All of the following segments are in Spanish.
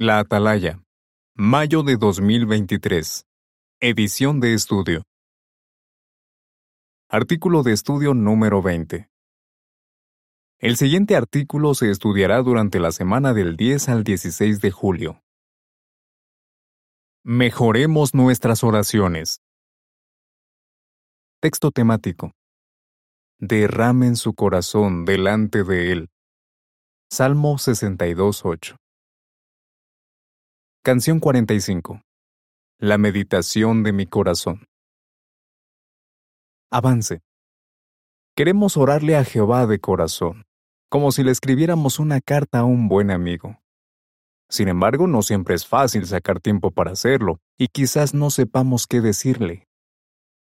La Atalaya. Mayo de 2023. Edición de estudio. Artículo de estudio número 20. El siguiente artículo se estudiará durante la semana del 10 al 16 de julio. Mejoremos nuestras oraciones. Texto temático. Derramen su corazón delante de Él. Salmo 62.8. Canción 45. La meditación de mi corazón. Avance. Queremos orarle a Jehová de corazón, como si le escribiéramos una carta a un buen amigo. Sin embargo, no siempre es fácil sacar tiempo para hacerlo, y quizás no sepamos qué decirle.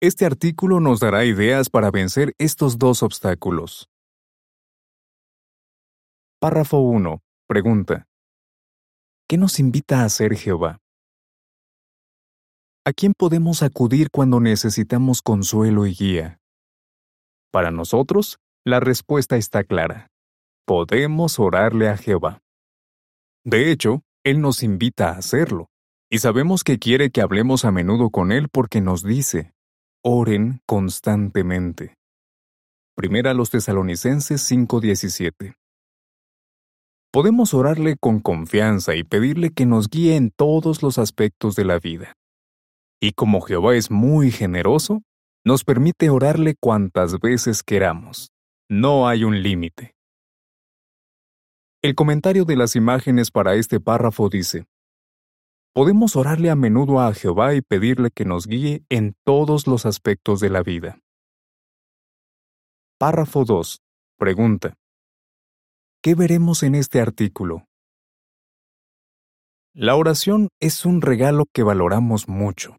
Este artículo nos dará ideas para vencer estos dos obstáculos. Párrafo 1. Pregunta. ¿Qué nos invita a hacer Jehová? ¿A quién podemos acudir cuando necesitamos consuelo y guía? Para nosotros, la respuesta está clara. Podemos orarle a Jehová. De hecho, Él nos invita a hacerlo, y sabemos que quiere que hablemos a menudo con Él porque nos dice, oren constantemente. Primera a los tesalonicenses 5:17. Podemos orarle con confianza y pedirle que nos guíe en todos los aspectos de la vida. Y como Jehová es muy generoso, nos permite orarle cuantas veces queramos. No hay un límite. El comentario de las imágenes para este párrafo dice, Podemos orarle a menudo a Jehová y pedirle que nos guíe en todos los aspectos de la vida. Párrafo 2. Pregunta. ¿Qué veremos en este artículo? La oración es un regalo que valoramos mucho.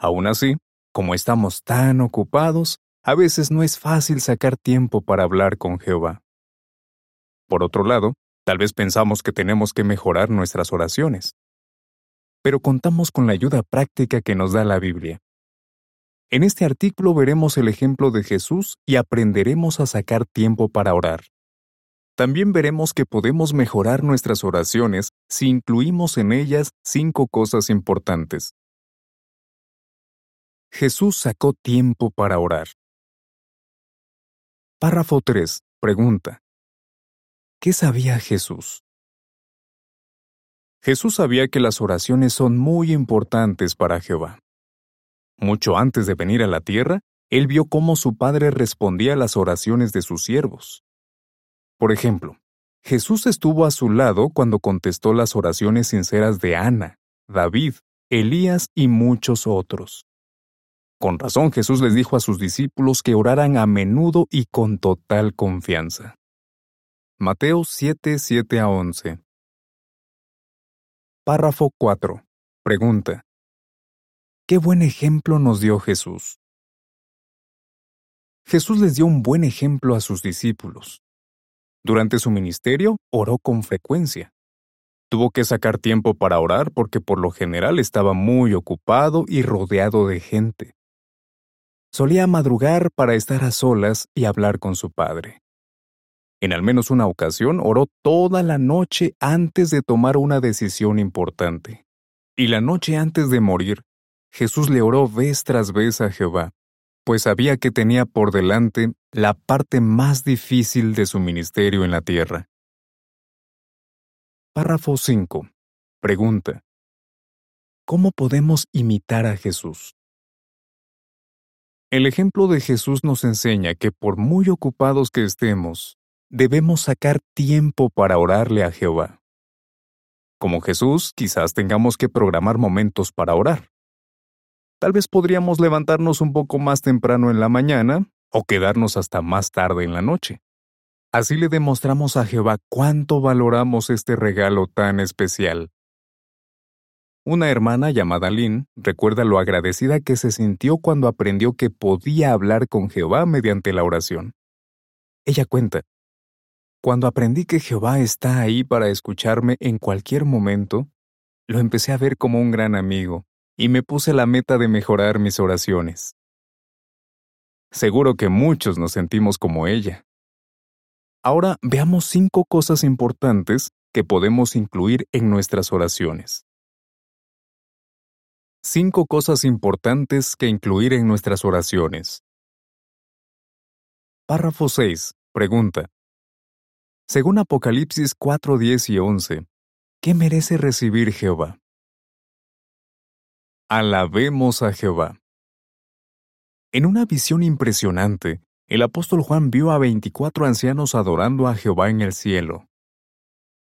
Aún así, como estamos tan ocupados, a veces no es fácil sacar tiempo para hablar con Jehová. Por otro lado, tal vez pensamos que tenemos que mejorar nuestras oraciones. Pero contamos con la ayuda práctica que nos da la Biblia. En este artículo veremos el ejemplo de Jesús y aprenderemos a sacar tiempo para orar. También veremos que podemos mejorar nuestras oraciones si incluimos en ellas cinco cosas importantes. Jesús sacó tiempo para orar. Párrafo 3. Pregunta. ¿Qué sabía Jesús? Jesús sabía que las oraciones son muy importantes para Jehová. Mucho antes de venir a la tierra, él vio cómo su Padre respondía a las oraciones de sus siervos. Por ejemplo, Jesús estuvo a su lado cuando contestó las oraciones sinceras de Ana, David, Elías y muchos otros. Con razón Jesús les dijo a sus discípulos que oraran a menudo y con total confianza. Mateo 7, 7 a 11. Párrafo 4. Pregunta. ¿Qué buen ejemplo nos dio Jesús? Jesús les dio un buen ejemplo a sus discípulos. Durante su ministerio oró con frecuencia. Tuvo que sacar tiempo para orar porque por lo general estaba muy ocupado y rodeado de gente solía madrugar para estar a solas y hablar con su padre. En al menos una ocasión oró toda la noche antes de tomar una decisión importante. Y la noche antes de morir, Jesús le oró vez tras vez a Jehová, pues sabía que tenía por delante la parte más difícil de su ministerio en la tierra. Párrafo 5. Pregunta. ¿Cómo podemos imitar a Jesús? El ejemplo de Jesús nos enseña que por muy ocupados que estemos, debemos sacar tiempo para orarle a Jehová. Como Jesús, quizás tengamos que programar momentos para orar. Tal vez podríamos levantarnos un poco más temprano en la mañana o quedarnos hasta más tarde en la noche. Así le demostramos a Jehová cuánto valoramos este regalo tan especial. Una hermana llamada Lynn recuerda lo agradecida que se sintió cuando aprendió que podía hablar con Jehová mediante la oración. Ella cuenta, Cuando aprendí que Jehová está ahí para escucharme en cualquier momento, lo empecé a ver como un gran amigo y me puse la meta de mejorar mis oraciones. Seguro que muchos nos sentimos como ella. Ahora veamos cinco cosas importantes que podemos incluir en nuestras oraciones. Cinco cosas importantes que incluir en nuestras oraciones. Párrafo 6. Pregunta. Según Apocalipsis 4, 10 y 11, ¿qué merece recibir Jehová? Alabemos a Jehová. En una visión impresionante, el apóstol Juan vio a veinticuatro ancianos adorando a Jehová en el cielo.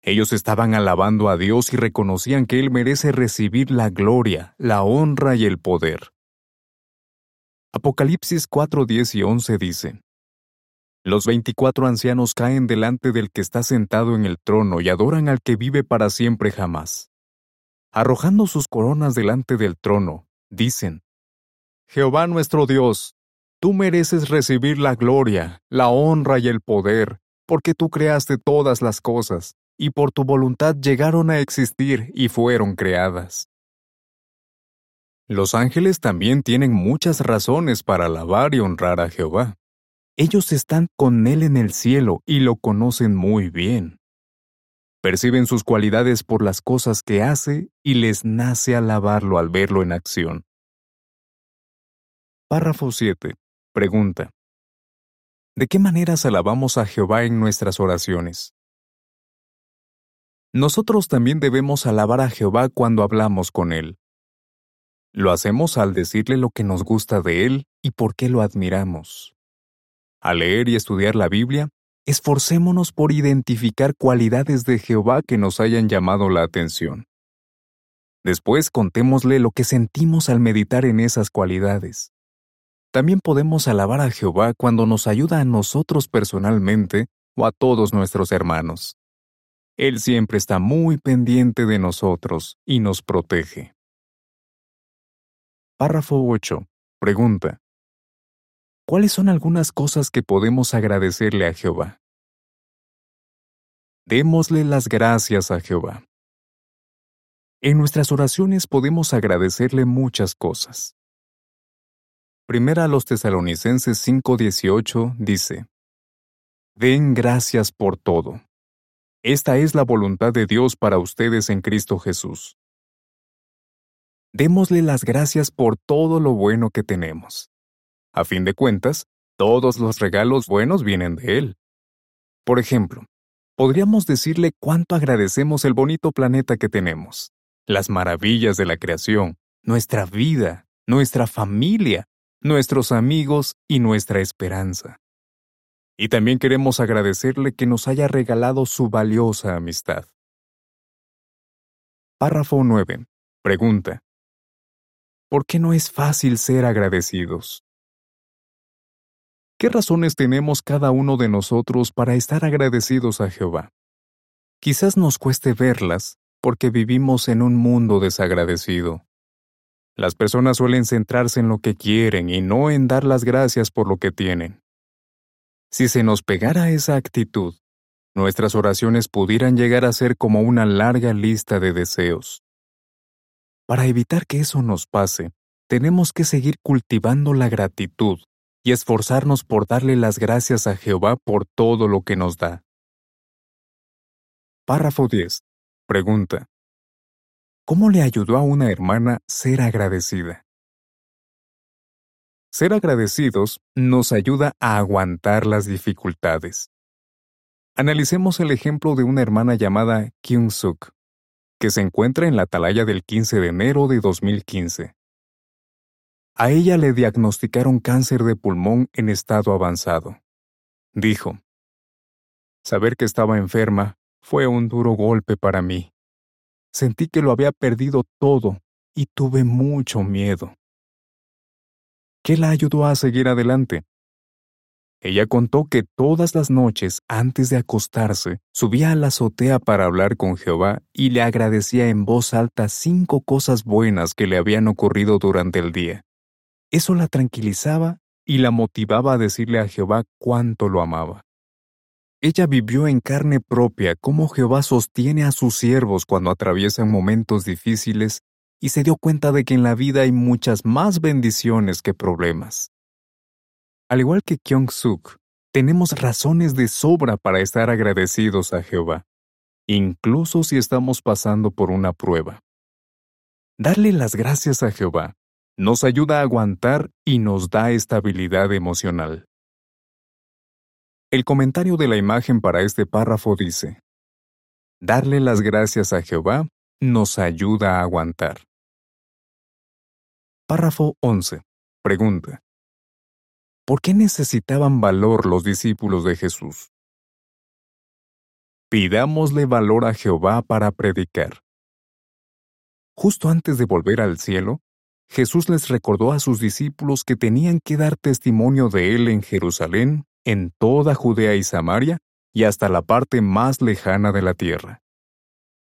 Ellos estaban alabando a Dios y reconocían que Él merece recibir la gloria, la honra y el poder. Apocalipsis 4, 10 y 11 dice, los veinticuatro ancianos caen delante del que está sentado en el trono y adoran al que vive para siempre jamás. Arrojando sus coronas delante del trono, dicen, Jehová nuestro Dios, tú mereces recibir la gloria, la honra y el poder, porque tú creaste todas las cosas, y por tu voluntad llegaron a existir y fueron creadas. Los ángeles también tienen muchas razones para alabar y honrar a Jehová. Ellos están con Él en el cielo y lo conocen muy bien. Perciben sus cualidades por las cosas que hace y les nace alabarlo al verlo en acción. Párrafo 7. Pregunta. ¿De qué maneras alabamos a Jehová en nuestras oraciones? Nosotros también debemos alabar a Jehová cuando hablamos con Él. Lo hacemos al decirle lo que nos gusta de Él y por qué lo admiramos. Al leer y estudiar la Biblia, esforcémonos por identificar cualidades de Jehová que nos hayan llamado la atención. Después contémosle lo que sentimos al meditar en esas cualidades. También podemos alabar a Jehová cuando nos ayuda a nosotros personalmente o a todos nuestros hermanos. Él siempre está muy pendiente de nosotros y nos protege. Párrafo 8. Pregunta. ¿Cuáles son algunas cosas que podemos agradecerle a Jehová? Démosle las gracias a Jehová. En nuestras oraciones podemos agradecerle muchas cosas. Primera a los tesalonicenses 5:18 dice, Den gracias por todo. Esta es la voluntad de Dios para ustedes en Cristo Jesús. Démosle las gracias por todo lo bueno que tenemos. A fin de cuentas, todos los regalos buenos vienen de Él. Por ejemplo, podríamos decirle cuánto agradecemos el bonito planeta que tenemos, las maravillas de la creación, nuestra vida, nuestra familia, nuestros amigos y nuestra esperanza. Y también queremos agradecerle que nos haya regalado su valiosa amistad. Párrafo 9. Pregunta. ¿Por qué no es fácil ser agradecidos? ¿Qué razones tenemos cada uno de nosotros para estar agradecidos a Jehová? Quizás nos cueste verlas porque vivimos en un mundo desagradecido. Las personas suelen centrarse en lo que quieren y no en dar las gracias por lo que tienen. Si se nos pegara esa actitud, nuestras oraciones pudieran llegar a ser como una larga lista de deseos. Para evitar que eso nos pase, tenemos que seguir cultivando la gratitud y esforzarnos por darle las gracias a Jehová por todo lo que nos da. Párrafo 10. Pregunta. ¿Cómo le ayudó a una hermana ser agradecida? Ser agradecidos nos ayuda a aguantar las dificultades. Analicemos el ejemplo de una hermana llamada Kyung Suk, que se encuentra en la atalaya del 15 de enero de 2015. A ella le diagnosticaron cáncer de pulmón en estado avanzado. Dijo, Saber que estaba enferma fue un duro golpe para mí. Sentí que lo había perdido todo y tuve mucho miedo. ¿Qué la ayudó a seguir adelante? Ella contó que todas las noches, antes de acostarse, subía a la azotea para hablar con Jehová y le agradecía en voz alta cinco cosas buenas que le habían ocurrido durante el día. Eso la tranquilizaba y la motivaba a decirle a Jehová cuánto lo amaba. Ella vivió en carne propia cómo Jehová sostiene a sus siervos cuando atraviesan momentos difíciles y se dio cuenta de que en la vida hay muchas más bendiciones que problemas. Al igual que Kyung Suk, tenemos razones de sobra para estar agradecidos a Jehová. incluso si estamos pasando por una prueba. Darle las gracias a Jehová nos ayuda a aguantar y nos da estabilidad emocional. El comentario de la imagen para este párrafo dice, Darle las gracias a Jehová nos ayuda a aguantar. Párrafo 11. Pregunta. ¿Por qué necesitaban valor los discípulos de Jesús? Pidámosle valor a Jehová para predicar. Justo antes de volver al cielo, Jesús les recordó a sus discípulos que tenían que dar testimonio de Él en Jerusalén, en toda Judea y Samaria, y hasta la parte más lejana de la tierra.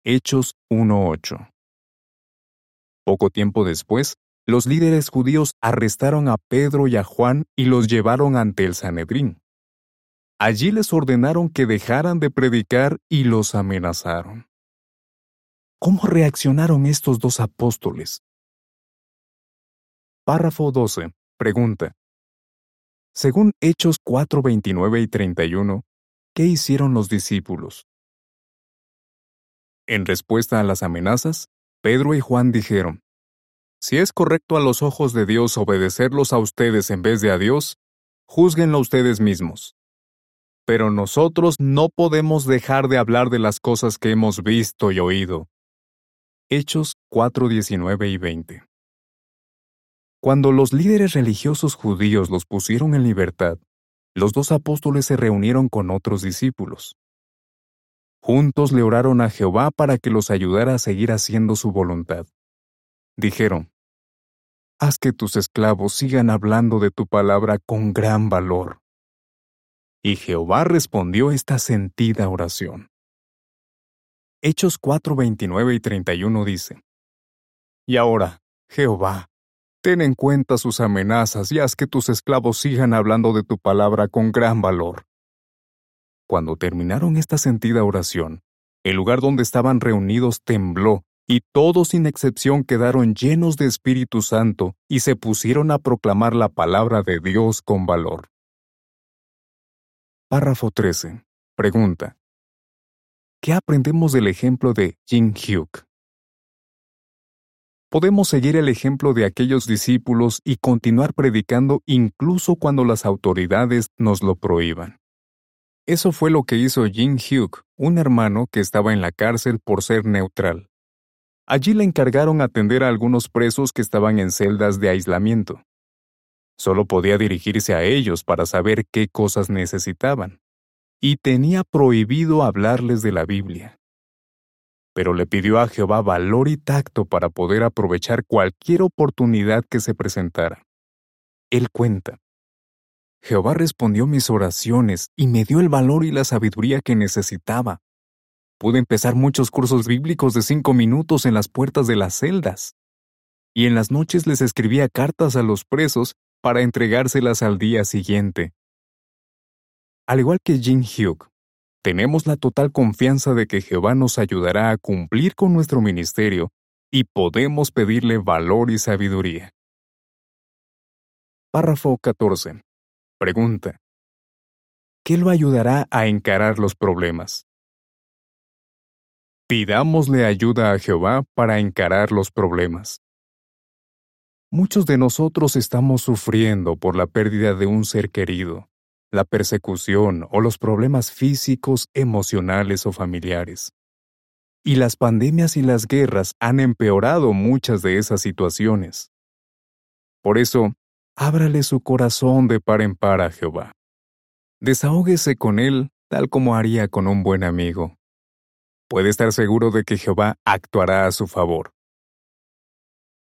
Hechos 1.8 Poco tiempo después, los líderes judíos arrestaron a Pedro y a Juan y los llevaron ante el Sanedrín. Allí les ordenaron que dejaran de predicar y los amenazaron. ¿Cómo reaccionaron estos dos apóstoles? Párrafo 12. Pregunta. Según Hechos 4, 29 y 31, ¿qué hicieron los discípulos? En respuesta a las amenazas, Pedro y Juan dijeron, Si es correcto a los ojos de Dios obedecerlos a ustedes en vez de a Dios, júzguenlo ustedes mismos. Pero nosotros no podemos dejar de hablar de las cosas que hemos visto y oído. Hechos 4, 19 y 20. Cuando los líderes religiosos judíos los pusieron en libertad, los dos apóstoles se reunieron con otros discípulos. Juntos le oraron a Jehová para que los ayudara a seguir haciendo su voluntad. Dijeron, Haz que tus esclavos sigan hablando de tu palabra con gran valor. Y Jehová respondió esta sentida oración. Hechos 4, 29 y 31 dice, Y ahora, Jehová, Ten en cuenta sus amenazas y haz que tus esclavos sigan hablando de tu palabra con gran valor. Cuando terminaron esta sentida oración, el lugar donde estaban reunidos tembló, y todos sin excepción quedaron llenos de Espíritu Santo y se pusieron a proclamar la palabra de Dios con valor. Párrafo 13. Pregunta. ¿Qué aprendemos del ejemplo de Jin Hyuk? Podemos seguir el ejemplo de aquellos discípulos y continuar predicando incluso cuando las autoridades nos lo prohíban. Eso fue lo que hizo Jin Hyuk, un hermano que estaba en la cárcel por ser neutral. Allí le encargaron atender a algunos presos que estaban en celdas de aislamiento. Solo podía dirigirse a ellos para saber qué cosas necesitaban. Y tenía prohibido hablarles de la Biblia pero le pidió a Jehová valor y tacto para poder aprovechar cualquier oportunidad que se presentara. Él cuenta, Jehová respondió mis oraciones y me dio el valor y la sabiduría que necesitaba. Pude empezar muchos cursos bíblicos de cinco minutos en las puertas de las celdas. Y en las noches les escribía cartas a los presos para entregárselas al día siguiente. Al igual que Jin Hyuk, tenemos la total confianza de que Jehová nos ayudará a cumplir con nuestro ministerio y podemos pedirle valor y sabiduría. Párrafo 14. Pregunta. ¿Qué lo ayudará a encarar los problemas? Pidámosle ayuda a Jehová para encarar los problemas. Muchos de nosotros estamos sufriendo por la pérdida de un ser querido la persecución o los problemas físicos, emocionales o familiares. Y las pandemias y las guerras han empeorado muchas de esas situaciones. Por eso, ábrale su corazón de par en par a Jehová. Desahóguese con él tal como haría con un buen amigo. Puede estar seguro de que Jehová actuará a su favor.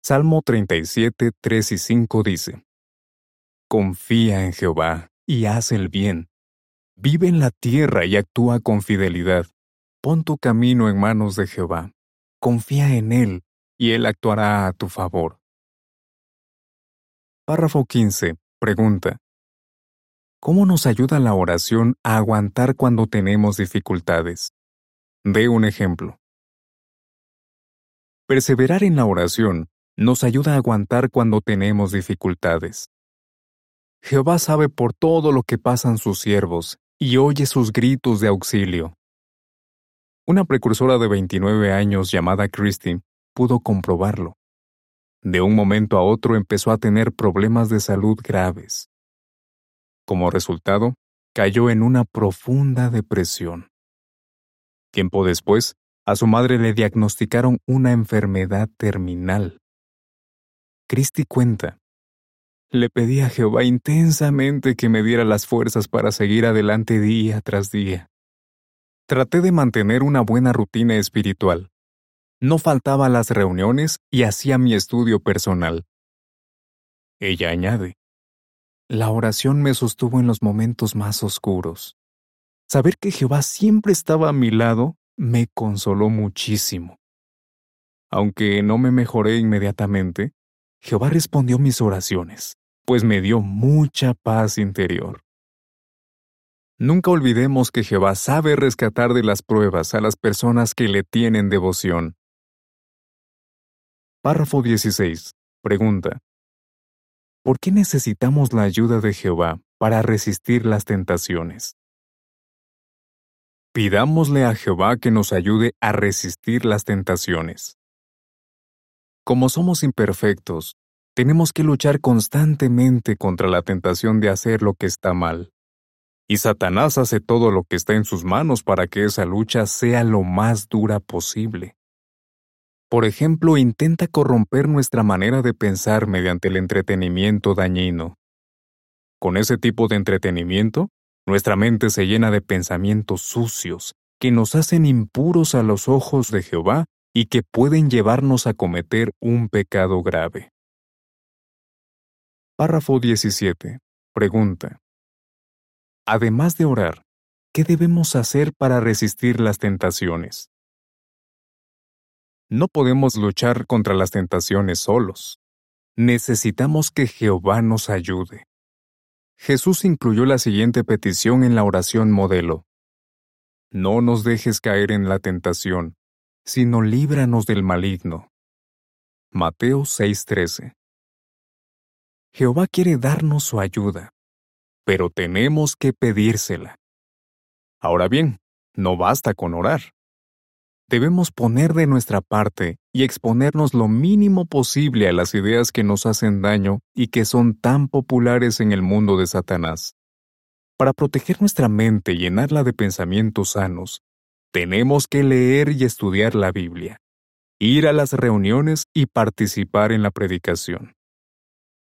Salmo 37, 3 y 5 dice, Confía en Jehová y haz el bien. Vive en la tierra y actúa con fidelidad. Pon tu camino en manos de Jehová. Confía en Él, y Él actuará a tu favor. Párrafo 15. Pregunta. ¿Cómo nos ayuda la oración a aguantar cuando tenemos dificultades? Dé un ejemplo. Perseverar en la oración nos ayuda a aguantar cuando tenemos dificultades. Jehová sabe por todo lo que pasan sus siervos, y oye sus gritos de auxilio. Una precursora de 29 años llamada Christine pudo comprobarlo. De un momento a otro empezó a tener problemas de salud graves. Como resultado, cayó en una profunda depresión. Tiempo después, a su madre le diagnosticaron una enfermedad terminal. Christy cuenta, le pedí a Jehová intensamente que me diera las fuerzas para seguir adelante día tras día. Traté de mantener una buena rutina espiritual, no faltaba a las reuniones y hacía mi estudio personal. Ella añade, la oración me sostuvo en los momentos más oscuros. Saber que Jehová siempre estaba a mi lado me consoló muchísimo. Aunque no me mejoré inmediatamente, Jehová respondió mis oraciones, pues me dio mucha paz interior. Nunca olvidemos que Jehová sabe rescatar de las pruebas a las personas que le tienen devoción. Párrafo 16. Pregunta. ¿Por qué necesitamos la ayuda de Jehová para resistir las tentaciones? Pidámosle a Jehová que nos ayude a resistir las tentaciones. Como somos imperfectos, tenemos que luchar constantemente contra la tentación de hacer lo que está mal. Y Satanás hace todo lo que está en sus manos para que esa lucha sea lo más dura posible. Por ejemplo, intenta corromper nuestra manera de pensar mediante el entretenimiento dañino. Con ese tipo de entretenimiento, nuestra mente se llena de pensamientos sucios que nos hacen impuros a los ojos de Jehová y que pueden llevarnos a cometer un pecado grave. Párrafo 17. Pregunta. Además de orar, ¿qué debemos hacer para resistir las tentaciones? No podemos luchar contra las tentaciones solos. Necesitamos que Jehová nos ayude. Jesús incluyó la siguiente petición en la oración modelo. No nos dejes caer en la tentación, sino líbranos del maligno. Mateo 6:13 Jehová quiere darnos su ayuda, pero tenemos que pedírsela. Ahora bien, no basta con orar debemos poner de nuestra parte y exponernos lo mínimo posible a las ideas que nos hacen daño y que son tan populares en el mundo de Satanás. Para proteger nuestra mente y llenarla de pensamientos sanos, tenemos que leer y estudiar la Biblia, ir a las reuniones y participar en la predicación.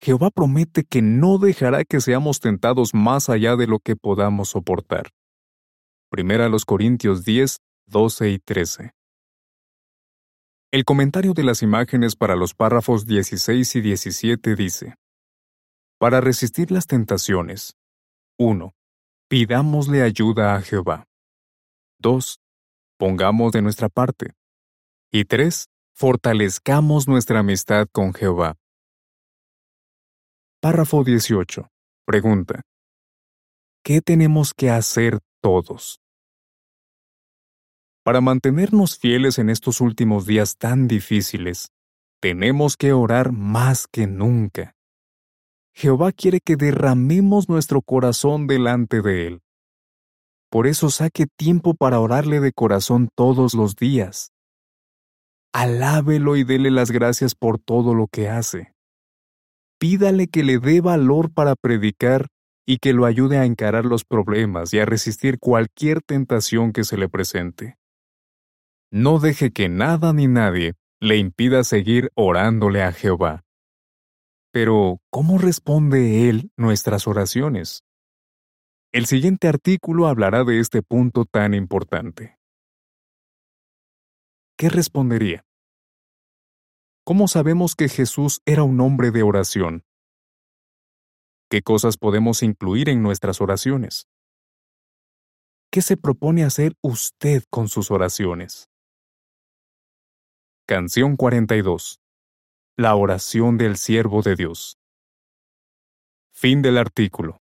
Jehová promete que no dejará que seamos tentados más allá de lo que podamos soportar. Primera los Corintios 10, 12 y 13. El comentario de las imágenes para los párrafos 16 y 17 dice, Para resistir las tentaciones, 1. Pidámosle ayuda a Jehová. 2. Pongamos de nuestra parte. Y 3. Fortalezcamos nuestra amistad con Jehová. Párrafo 18. Pregunta. ¿Qué tenemos que hacer todos? Para mantenernos fieles en estos últimos días tan difíciles, tenemos que orar más que nunca. Jehová quiere que derramemos nuestro corazón delante de Él. Por eso saque tiempo para orarle de corazón todos los días. Alábelo y dele las gracias por todo lo que hace. Pídale que le dé valor para predicar y que lo ayude a encarar los problemas y a resistir cualquier tentación que se le presente. No deje que nada ni nadie le impida seguir orándole a Jehová. Pero, ¿cómo responde Él nuestras oraciones? El siguiente artículo hablará de este punto tan importante. ¿Qué respondería? ¿Cómo sabemos que Jesús era un hombre de oración? ¿Qué cosas podemos incluir en nuestras oraciones? ¿Qué se propone hacer usted con sus oraciones? Canción 42. La oración del siervo de Dios. Fin del artículo.